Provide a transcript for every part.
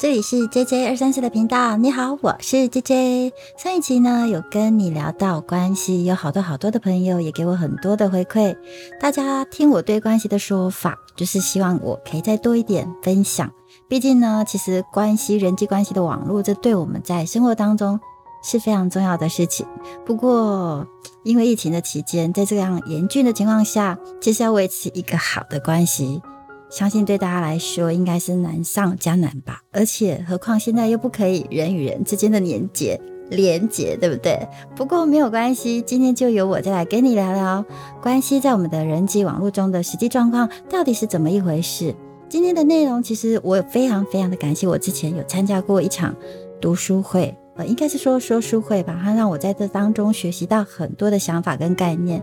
这里是 J J 二三四的频道，你好，我是 J J。上一期呢有跟你聊到关系，有好多好多的朋友也给我很多的回馈。大家听我对关系的说法，就是希望我可以再多一点分享。毕竟呢，其实关系、人际关系的网络，这对我们在生活当中是非常重要的事情。不过，因为疫情的期间，在这样严峻的情况下，其实要维持一个好的关系。相信对大家来说应该是难上加难吧，而且何况现在又不可以人与人之间的连接连接，对不对？不过没有关系，今天就由我再来跟你聊聊关系在我们的人际网络中的实际状况到底是怎么一回事。今天的内容其实我非常非常的感谢，我之前有参加过一场读书会。呃应该是说说书会吧，它让我在这当中学习到很多的想法跟概念。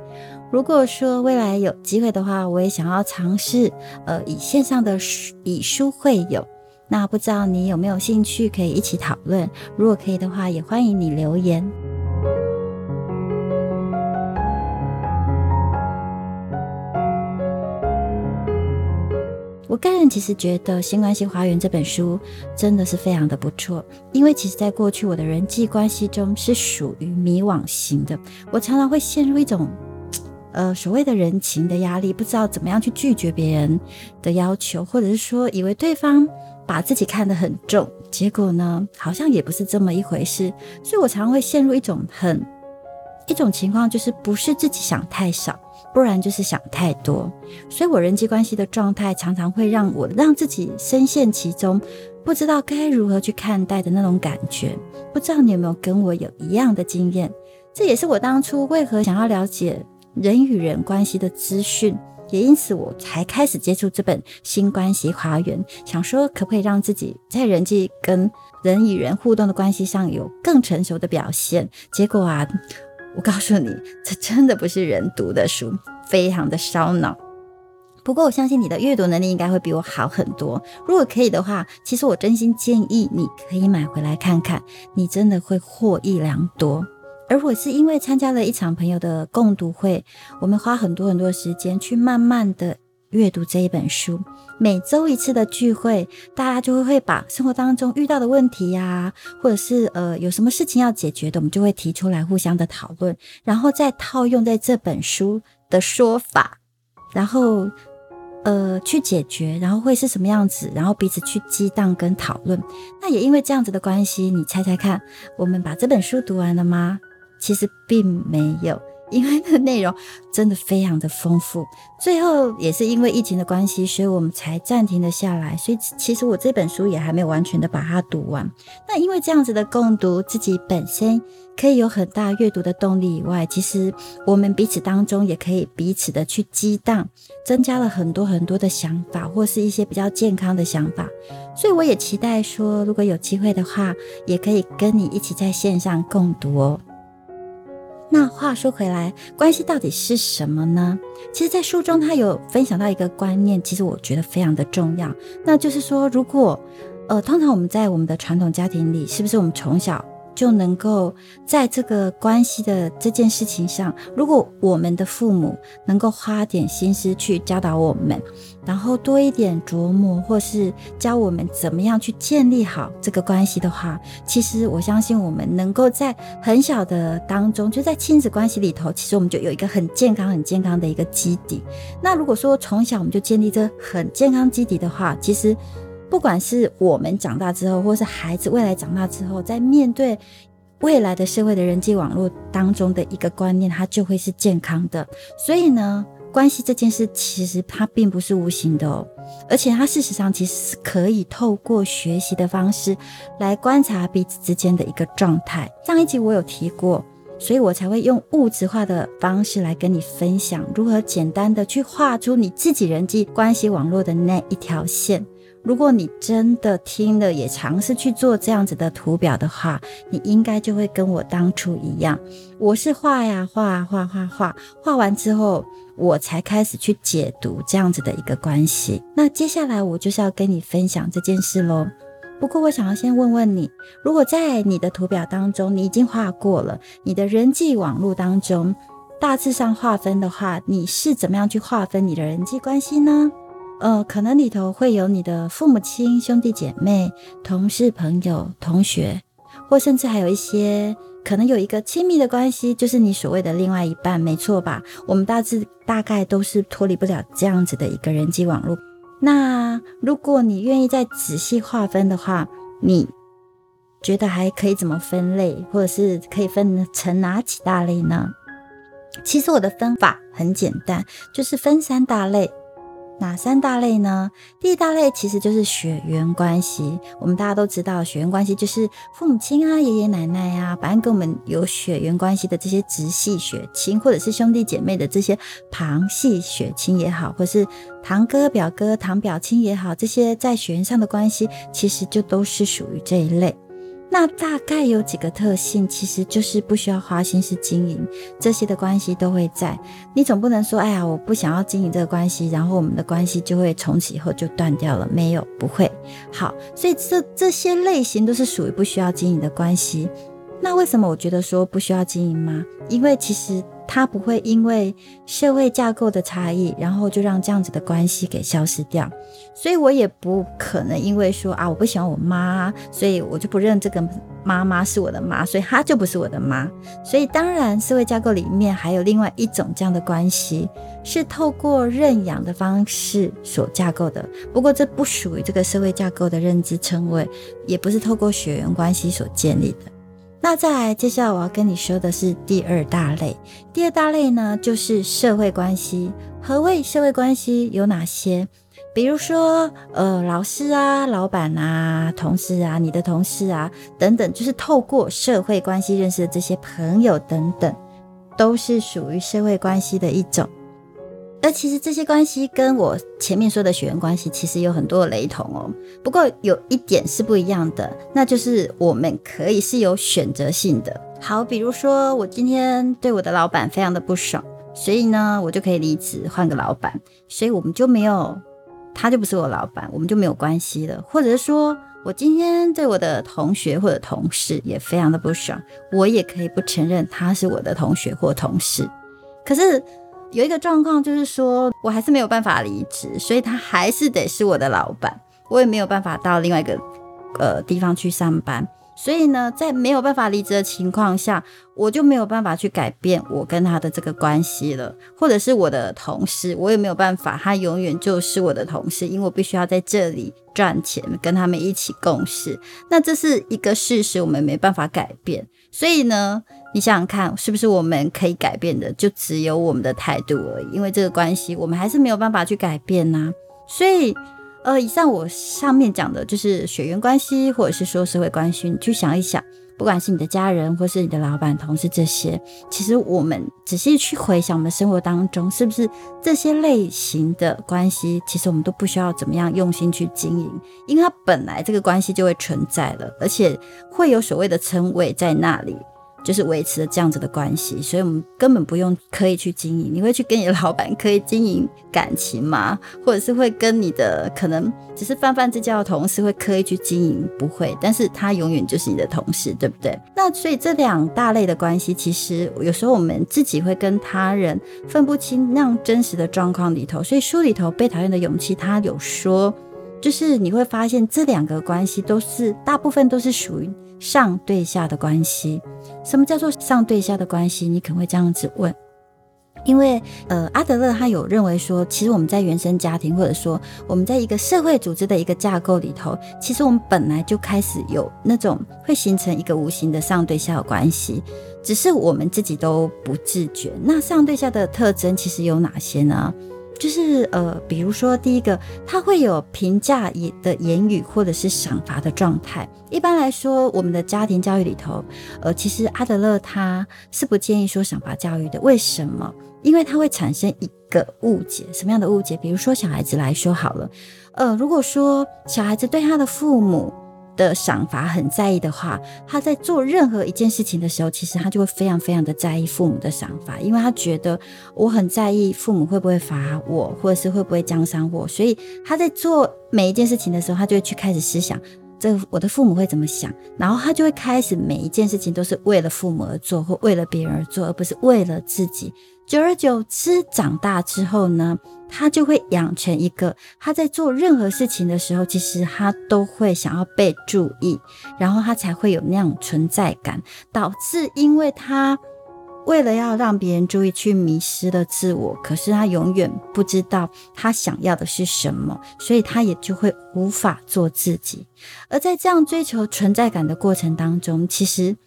如果说未来有机会的话，我也想要尝试，呃，以线上的书以书会友。那不知道你有没有兴趣可以一起讨论？如果可以的话，也欢迎你留言。我个人其实觉得《新关系花园》这本书真的是非常的不错，因为其实在过去我的人际关系中是属于迷惘型的，我常常会陷入一种，呃，所谓的人情的压力，不知道怎么样去拒绝别人的要求，或者是说以为对方把自己看得很重，结果呢，好像也不是这么一回事，所以我常常会陷入一种很一种情况，就是不是自己想太少。不然就是想太多，所以我人际关系的状态常常会让我让自己深陷其中，不知道该如何去看待的那种感觉。不知道你有没有跟我有一样的经验？这也是我当初为何想要了解人与人关系的资讯，也因此我才开始接触这本《新关系花园》，想说可不可以让自己在人际跟人与人互动的关系上有更成熟的表现。结果啊。我告诉你，这真的不是人读的书，非常的烧脑。不过我相信你的阅读能力应该会比我好很多。如果可以的话，其实我真心建议你可以买回来看看，你真的会获益良多。而我是因为参加了一场朋友的共读会，我们花很多很多时间去慢慢的。阅读这一本书，每周一次的聚会，大家就会会把生活当中遇到的问题呀，或者是呃有什么事情要解决的，我们就会提出来互相的讨论，然后再套用在这本书的说法，然后呃去解决，然后会是什么样子，然后彼此去激荡跟讨论。那也因为这样子的关系，你猜猜看，我们把这本书读完了吗？其实并没有。因为那内容真的非常的丰富，最后也是因为疫情的关系，所以我们才暂停了下来。所以其实我这本书也还没有完全的把它读完。那因为这样子的共读，自己本身可以有很大阅读的动力以外，其实我们彼此当中也可以彼此的去激荡，增加了很多很多的想法，或是一些比较健康的想法。所以我也期待说，如果有机会的话，也可以跟你一起在线上共读哦。那话说回来，关系到底是什么呢？其实，在书中他有分享到一个观念，其实我觉得非常的重要，那就是说，如果，呃，通常我们在我们的传统家庭里，是不是我们从小？就能够在这个关系的这件事情上，如果我们的父母能够花点心思去教导我们，然后多一点琢磨，或是教我们怎么样去建立好这个关系的话，其实我相信我们能够在很小的当中，就在亲子关系里头，其实我们就有一个很健康、很健康的一个基底。那如果说从小我们就建立这很健康基底的话，其实。不管是我们长大之后，或是孩子未来长大之后，在面对未来的社会的人际网络当中的一个观念，它就会是健康的。所以呢，关系这件事其实它并不是无形的哦，而且它事实上其实是可以透过学习的方式来观察彼此之间的一个状态。上一集我有提过，所以我才会用物质化的方式来跟你分享如何简单的去画出你自己人际关系网络的那一条线。如果你真的听了，也尝试去做这样子的图表的话，你应该就会跟我当初一样，我是画呀画画画画，画完之后，我才开始去解读这样子的一个关系。那接下来我就是要跟你分享这件事喽。不过我想要先问问你，如果在你的图表当中，你已经画过了你的人际网络当中，大致上划分的话，你是怎么样去划分你的人际关系呢？呃，可能里头会有你的父母亲、兄弟姐妹、同事、朋友、同学，或甚至还有一些可能有一个亲密的关系，就是你所谓的另外一半，没错吧？我们大致大概都是脱离不了这样子的一个人际网络。那如果你愿意再仔细划分的话，你觉得还可以怎么分类，或者是可以分成哪几大类呢？其实我的分法很简单，就是分三大类。哪三大类呢？第一大类其实就是血缘关系。我们大家都知道，血缘关系就是父母亲啊、爷爷奶奶呀，反正跟我们有血缘关系的这些直系血亲，或者是兄弟姐妹的这些旁系血亲也好，或是堂哥、表哥、堂表亲也好，这些在血缘上的关系，其实就都是属于这一类。那大概有几个特性，其实就是不需要花心思经营，这些的关系都会在。你总不能说，哎呀，我不想要经营这个关系，然后我们的关系就会从此以后就断掉了？没有，不会。好，所以这这些类型都是属于不需要经营的关系。那为什么我觉得说不需要经营吗？因为其实。他不会因为社会架构的差异，然后就让这样子的关系给消失掉。所以我也不可能因为说啊，我不喜欢我妈，所以我就不认这个妈妈是我的妈，所以她就不是我的妈。所以当然，社会架构里面还有另外一种这样的关系，是透过认养的方式所架构的。不过这不属于这个社会架构的认知称谓，也不是透过血缘关系所建立的。那再来，接下来我要跟你说的是第二大类。第二大类呢，就是社会关系。何谓社会关系？有哪些？比如说，呃，老师啊、老板啊、同事啊、你的同事啊等等，就是透过社会关系认识的这些朋友等等，都是属于社会关系的一种。而其实这些关系跟我前面说的血缘关系其实有很多雷同哦。不过有一点是不一样的，那就是我们可以是有选择性的。好，比如说我今天对我的老板非常的不爽，所以呢，我就可以离职换个老板，所以我们就没有，他就不是我老板，我们就没有关系了。或者是说我今天对我的同学或者同事也非常的不爽，我也可以不承认他是我的同学或同事。可是。有一个状况就是说，我还是没有办法离职，所以他还是得是我的老板，我也没有办法到另外一个呃地方去上班。所以呢，在没有办法离职的情况下，我就没有办法去改变我跟他的这个关系了，或者是我的同事，我也没有办法，他永远就是我的同事，因为我必须要在这里赚钱，跟他们一起共事。那这是一个事实，我们没办法改变。所以呢。你想想看，是不是我们可以改变的，就只有我们的态度而已？因为这个关系，我们还是没有办法去改变呐。所以，呃，以上我上面讲的就是血缘关系，或者是说社会关系，你去想一想，不管是你的家人，或是你的老板、同事这些，其实我们仔细去回想，我们生活当中是不是这些类型的关系，其实我们都不需要怎么样用心去经营，因为它本来这个关系就会存在了，而且会有所谓的称谓在那里。就是维持了这样子的关系，所以我们根本不用刻意去经营。你会去跟你的老板刻意经营感情吗？或者是会跟你的可能只是泛泛之交的同事会刻意去经营？不会，但是他永远就是你的同事，对不对？那所以这两大类的关系，其实有时候我们自己会跟他人分不清那样真实的状况里头。所以书里头被讨厌的勇气，他有说，就是你会发现这两个关系都是大部分都是属于。上对下的关系，什么叫做上对下的关系？你可能会这样子问，因为呃，阿德勒他有认为说，其实我们在原生家庭，或者说我们在一个社会组织的一个架构里头，其实我们本来就开始有那种会形成一个无形的上对下的关系，只是我们自己都不自觉。那上对下的特征其实有哪些呢？就是呃，比如说第一个，他会有评价言的言语，或者是赏罚的状态。一般来说，我们的家庭教育里头，呃，其实阿德勒他是不建议说赏罚教育的。为什么？因为它会产生一个误解。什么样的误解？比如说小孩子来说好了，呃，如果说小孩子对他的父母。的赏罚很在意的话，他在做任何一件事情的时候，其实他就会非常非常的在意父母的赏罚，因为他觉得我很在意父母会不会罚我，或者是会不会奖赏我，所以他在做每一件事情的时候，他就会去开始思想，这我的父母会怎么想，然后他就会开始每一件事情都是为了父母而做，或为了别人而做，而不是为了自己。久而久之，长大之后呢，他就会养成一个，他在做任何事情的时候，其实他都会想要被注意，然后他才会有那样存在感，导致因为他。为了要让别人注意，去迷失了自我，可是他永远不知道他想要的是什么，所以他也就会无法做自己。而在这样追求存在感的过程当中，其实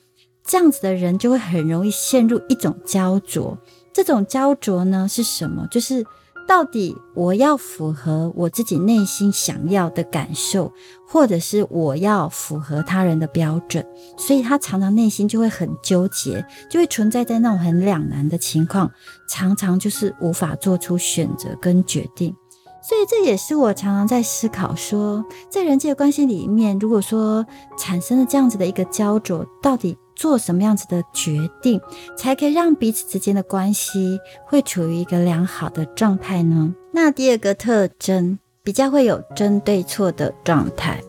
这样子的人就会很容易陷入一种焦灼。这种焦灼呢是什么？就是。到底我要符合我自己内心想要的感受，或者是我要符合他人的标准？所以他常常内心就会很纠结，就会存在在那种很两难的情况，常常就是无法做出选择跟决定。所以这也是我常常在思考：说在人际的关系里面，如果说产生了这样子的一个焦灼，到底？做什么样子的决定，才可以让彼此之间的关系会处于一个良好的状态呢？那第二个特征比较会有针对错的状态。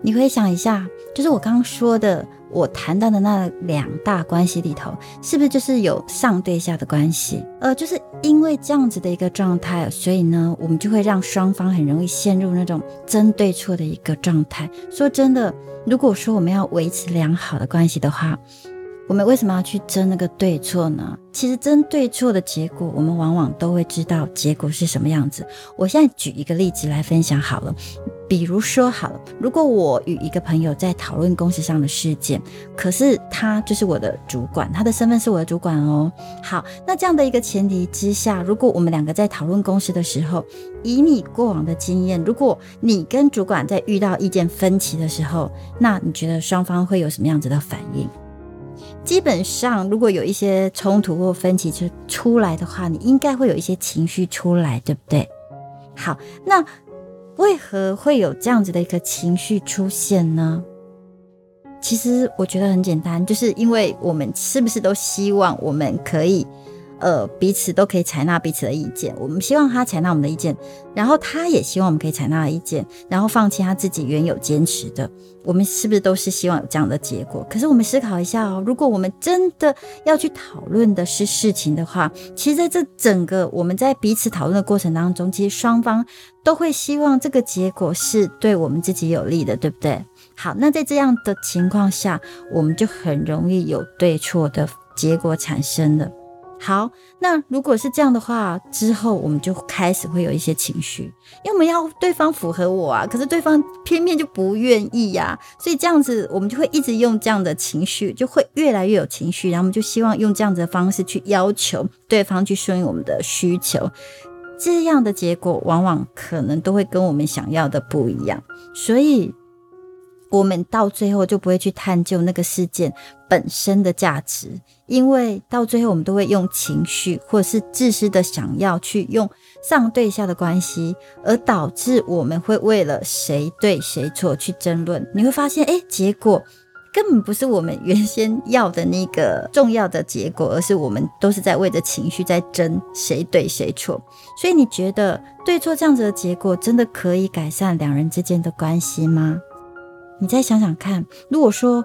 你会想一下，就是我刚刚说的，我谈到的那两大关系里头，是不是就是有上对下的关系？呃，就是因为这样子的一个状态，所以呢，我们就会让双方很容易陷入那种争对错的一个状态。说真的。如果说我们要维持良好的关系的话，我们为什么要去争那个对错呢？其实争对错的结果，我们往往都会知道结果是什么样子。我现在举一个例子来分享好了，比如说好了，如果我与一个朋友在讨论公司上的事件，可是他就是我的主管，他的身份是我的主管哦。好，那这样的一个前提之下，如果我们两个在讨论公司的时候，以你过往的经验，如果你跟主管在遇到意见分歧的时候，那你觉得双方会有什么样子的反应？基本上，如果有一些冲突或分歧就出来的话，你应该会有一些情绪出来，对不对？好，那为何会有这样子的一个情绪出现呢？其实我觉得很简单，就是因为我们是不是都希望我们可以。呃，彼此都可以采纳彼此的意见。我们希望他采纳我们的意见，然后他也希望我们可以采纳意见，然后放弃他自己原有坚持的。我们是不是都是希望有这样的结果？可是我们思考一下哦，如果我们真的要去讨论的是事情的话，其实在这整个我们在彼此讨论的过程当中，其实双方都会希望这个结果是对我们自己有利的，对不对？好，那在这样的情况下，我们就很容易有对错的结果产生了。好，那如果是这样的话，之后我们就开始会有一些情绪，因为我们要对方符合我啊，可是对方偏偏就不愿意呀，所以这样子我们就会一直用这样的情绪，就会越来越有情绪，然后我们就希望用这样子的方式去要求对方去顺应我们的需求，这样的结果往往可能都会跟我们想要的不一样，所以。我们到最后就不会去探究那个事件本身的价值，因为到最后我们都会用情绪或者是自私的想要去用上对下的关系，而导致我们会为了谁对谁错去争论。你会发现，哎，结果根本不是我们原先要的那个重要的结果，而是我们都是在为着情绪在争谁对谁错。所以你觉得对错这样子的结果，真的可以改善两人之间的关系吗？你再想想看，如果说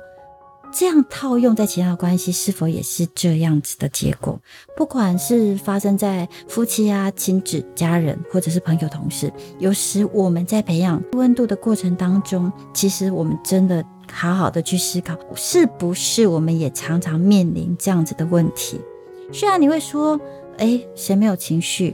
这样套用在其他关系，是否也是这样子的结果？不管是发生在夫妻啊、亲子、家人，或者是朋友、同事，有时我们在培养温度的过程当中，其实我们真的好好的去思考，是不是我们也常常面临这样子的问题？虽然你会说，哎，谁没有情绪？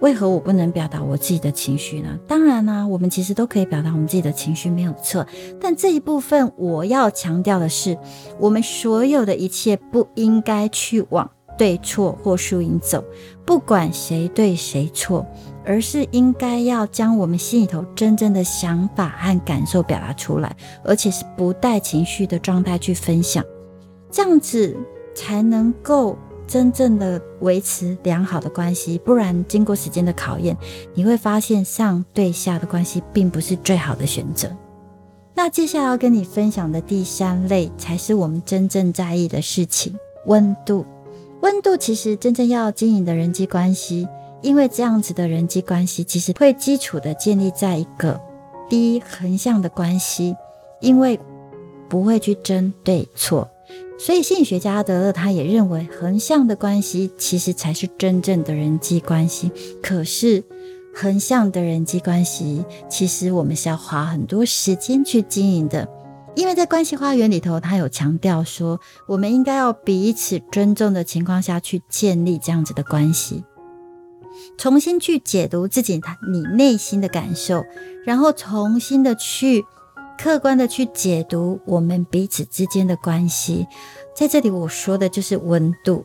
为何我不能表达我自己的情绪呢？当然啦，我们其实都可以表达我们自己的情绪，没有错。但这一部分我要强调的是，我们所有的一切不应该去往对错或输赢走，不管谁对谁错，而是应该要将我们心里头真正的想法和感受表达出来，而且是不带情绪的状态去分享，这样子才能够。真正的维持良好的关系，不然经过时间的考验，你会发现上对下的关系并不是最好的选择。那接下来要跟你分享的第三类，才是我们真正在意的事情——温度。温度其实真正要经营的人际关系，因为这样子的人际关系其实会基础的建立在一个第一横向的关系，因为不会去争对错。所以心理学家德勒他也认为，横向的关系其实才是真正的人际关系。可是，横向的人际关系，其实我们是要花很多时间去经营的。因为在关系花园里头，他有强调说，我们应该要彼此尊重的情况下去建立这样子的关系，重新去解读自己你内心的感受，然后重新的去。客观的去解读我们彼此之间的关系，在这里我说的就是温度。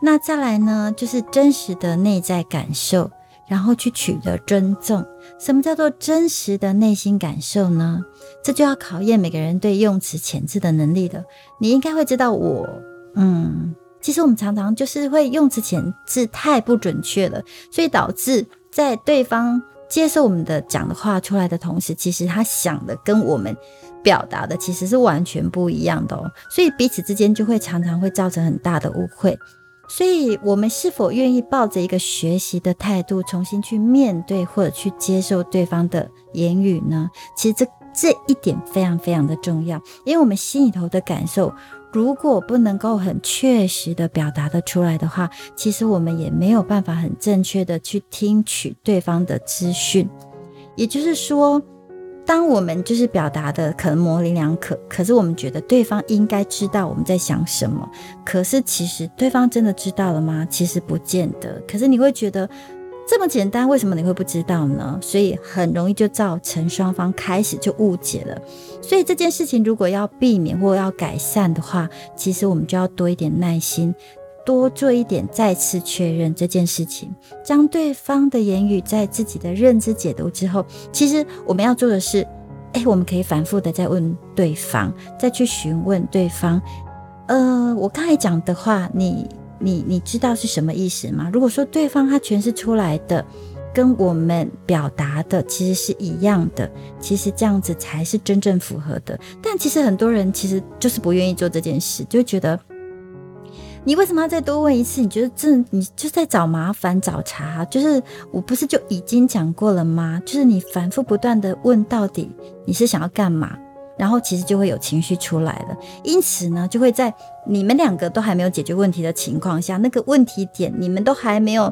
那再来呢，就是真实的内在感受，然后去取得尊重。什么叫做真实的内心感受呢？这就要考验每个人对用词遣字的能力了。你应该会知道，我嗯，其实我们常常就是会用词遣字太不准确了，所以导致在对方。接受我们的讲的话出来的同时，其实他想的跟我们表达的其实是完全不一样的哦，所以彼此之间就会常常会造成很大的误会。所以，我们是否愿意抱着一个学习的态度，重新去面对或者去接受对方的言语呢？其实这这一点非常非常的重要，因为我们心里头的感受。如果不能够很确实的表达的出来的话，其实我们也没有办法很正确的去听取对方的资讯。也就是说，当我们就是表达的可能模棱两可，可是我们觉得对方应该知道我们在想什么，可是其实对方真的知道了吗？其实不见得。可是你会觉得。这么简单，为什么你会不知道呢？所以很容易就造成双方开始就误解了。所以这件事情如果要避免或要改善的话，其实我们就要多一点耐心，多做一点再次确认这件事情。将对方的言语在自己的认知解读之后，其实我们要做的是，哎，我们可以反复的再问对方，再去询问对方。呃，我刚才讲的话，你。你你知道是什么意思吗？如果说对方他诠释出来的跟我们表达的其实是一样的，其实这样子才是真正符合的。但其实很多人其实就是不愿意做这件事，就觉得你为什么要再多问一次？你觉得这你就在找麻烦找茬？就是我不是就已经讲过了吗？就是你反复不断的问，到底你是想要干嘛？然后其实就会有情绪出来了，因此呢，就会在你们两个都还没有解决问题的情况下，那个问题点你们都还没有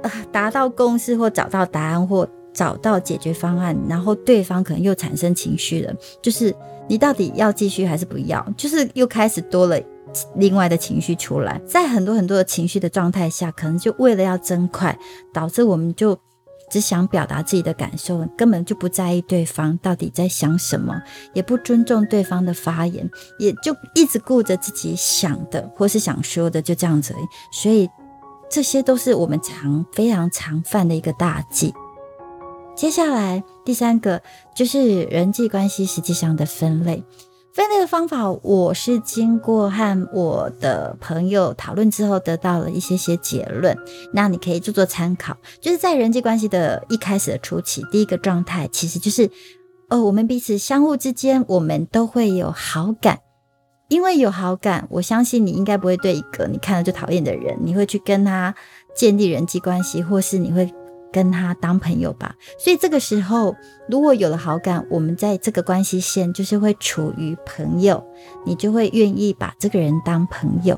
呃达到共识或找到答案或找到解决方案，然后对方可能又产生情绪了，就是你到底要继续还是不要？就是又开始多了另外的情绪出来，在很多很多的情绪的状态下，可能就为了要争快，导致我们就。只想表达自己的感受，根本就不在意对方到底在想什么，也不尊重对方的发言，也就一直顾着自己想的或是想说的，就这样子。所以这些都是我们常非常常犯的一个大忌。接下来第三个就是人际关系实际上的分类。分类的方法，我是经过和我的朋友讨论之后，得到了一些些结论。那你可以做做参考。就是在人际关系的一开始的初期，第一个状态其实就是，哦，我们彼此相互之间，我们都会有好感。因为有好感，我相信你应该不会对一个你看了就讨厌的人，你会去跟他建立人际关系，或是你会。跟他当朋友吧，所以这个时候如果有了好感，我们在这个关系线就是会处于朋友，你就会愿意把这个人当朋友，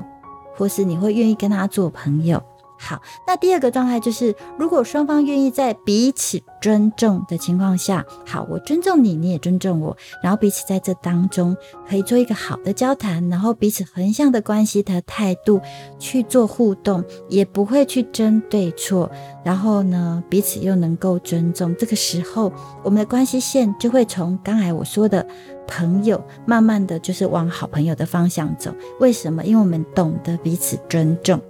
或是你会愿意跟他做朋友。好，那第二个状态就是，如果双方愿意在彼此尊重的情况下，好，我尊重你，你也尊重我，然后彼此在这当中可以做一个好的交谈，然后彼此横向的关系的态度去做互动，也不会去争对错，然后呢，彼此又能够尊重，这个时候我们的关系线就会从刚才我说的朋友，慢慢的就是往好朋友的方向走。为什么？因为我们懂得彼此尊重。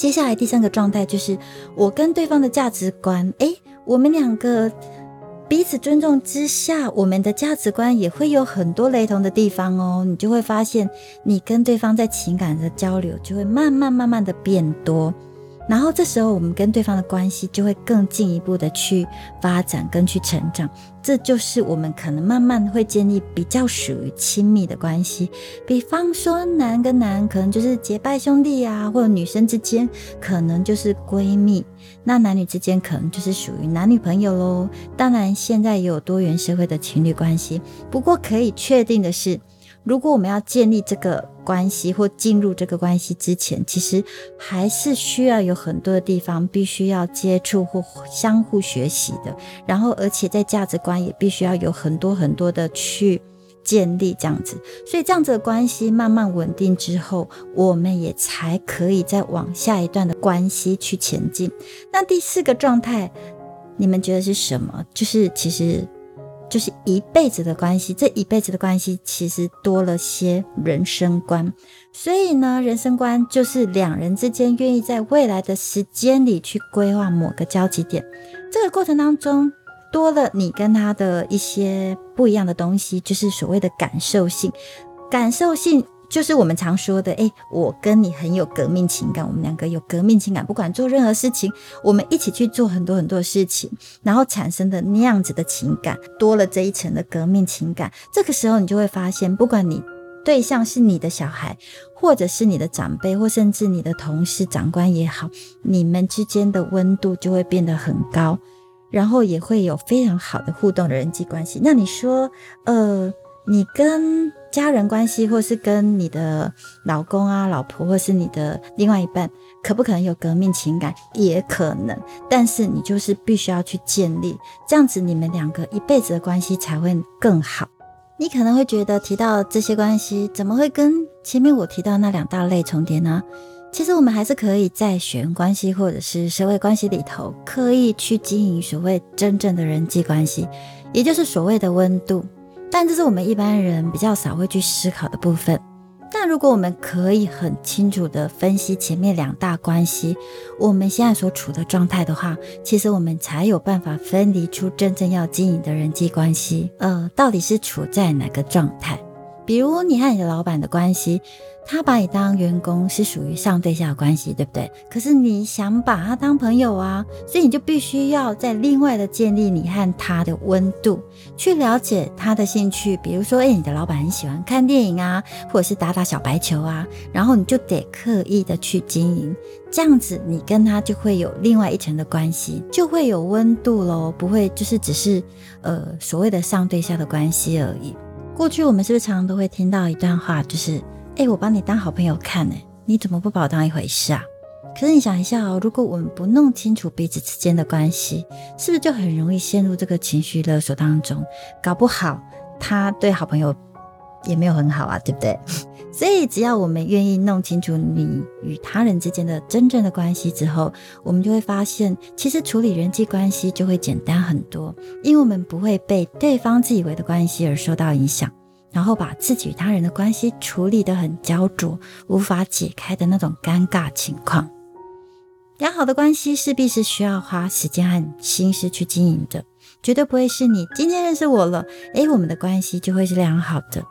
接下来第三个状态就是我跟对方的价值观，诶，我们两个彼此尊重之下，我们的价值观也会有很多雷同的地方哦。你就会发现，你跟对方在情感的交流就会慢慢慢慢的变多。然后这时候，我们跟对方的关系就会更进一步的去发展跟去成长，这就是我们可能慢慢会建立比较属于亲密的关系。比方说，男跟男可能就是结拜兄弟啊，或者女生之间可能就是闺蜜，那男女之间可能就是属于男女朋友喽。当然，现在也有多元社会的情侣关系，不过可以确定的是。如果我们要建立这个关系或进入这个关系之前，其实还是需要有很多的地方必须要接触或相互学习的。然后，而且在价值观也必须要有很多很多的去建立这样子。所以，这样子的关系慢慢稳定之后，我们也才可以再往下一段的关系去前进。那第四个状态，你们觉得是什么？就是其实。就是一辈子的关系，这一辈子的关系其实多了些人生观，所以呢，人生观就是两人之间愿意在未来的时间里去规划某个交集点。这个过程当中多了你跟他的一些不一样的东西，就是所谓的感受性，感受性。就是我们常说的，哎，我跟你很有革命情感，我们两个有革命情感，不管做任何事情，我们一起去做很多很多事情，然后产生的那样子的情感，多了这一层的革命情感。这个时候，你就会发现，不管你对象是你的小孩，或者是你的长辈，或甚至你的同事、长官也好，你们之间的温度就会变得很高，然后也会有非常好的互动的人际关系。那你说，呃？你跟家人关系，或是跟你的老公啊、老婆，或是你的另外一半，可不可能有革命情感？也可能，但是你就是必须要去建立，这样子你们两个一辈子的关系才会更好。你可能会觉得提到这些关系，怎么会跟前面我提到那两大类重叠呢？其实我们还是可以在血缘关系或者是社会关系里头，刻意去经营所谓真正的人际关系，也就是所谓的温度。但这是我们一般人比较少会去思考的部分。但如果我们可以很清楚的分析前面两大关系，我们现在所处的状态的话，其实我们才有办法分离出真正要经营的人际关系。呃，到底是处在哪个状态？比如你和你的老板的关系。他把你当员工是属于上对下的关系，对不对？可是你想把他当朋友啊，所以你就必须要在另外的建立你和他的温度，去了解他的兴趣。比如说，哎，你的老板很喜欢看电影啊，或者是打打小白球啊，然后你就得刻意的去经营，这样子你跟他就会有另外一层的关系，就会有温度喽，不会就是只是呃所谓的上对下的关系而已。过去我们是不是常常都会听到一段话，就是？哎，我把你当好朋友看呢，你怎么不把我当一回事啊？可是你想一下哦，如果我们不弄清楚彼此之间的关系，是不是就很容易陷入这个情绪勒索当中？搞不好他对好朋友也没有很好啊，对不对？所以只要我们愿意弄清楚你与他人之间的真正的关系之后，我们就会发现，其实处理人际关系就会简单很多，因为我们不会被对方自以为的关系而受到影响。然后把自己与他人的关系处理得很焦灼，无法解开的那种尴尬情况。良好的关系势必是需要花时间和心思去经营的，绝对不会是你今天认识我了，诶，我们的关系就会是良好的。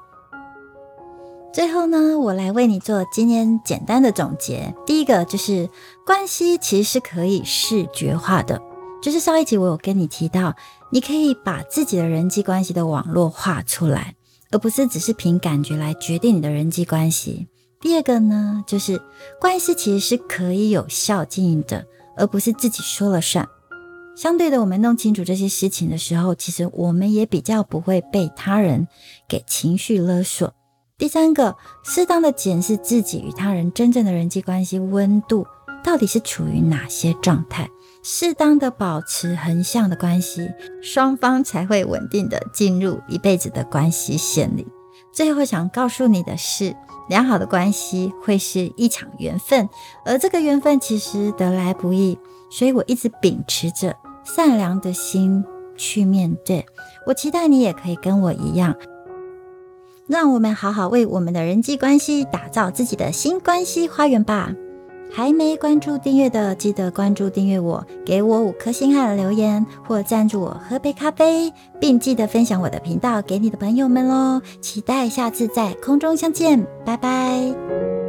最后呢，我来为你做今天简单的总结。第一个就是关系其实是可以视觉化的，就是上一集我有跟你提到，你可以把自己的人际关系的网络画出来。而不是只是凭感觉来决定你的人际关系。第二个呢，就是关系其实是可以有效经营的，而不是自己说了算。相对的，我们弄清楚这些事情的时候，其实我们也比较不会被他人给情绪勒索。第三个，适当的检视自己与他人真正的人际关系温度到底是处于哪些状态。适当的保持横向的关系，双方才会稳定的进入一辈子的关系线里。最后想告诉你的是，良好的关系会是一场缘分，而这个缘分其实得来不易。所以我一直秉持着善良的心去面对。我期待你也可以跟我一样，让我们好好为我们的人际关系打造自己的新关系花园吧。还没关注订阅的，记得关注订阅我，给我五颗星和留言，或赞助我喝杯咖啡，并记得分享我的频道给你的朋友们喽！期待下次在空中相见，拜拜。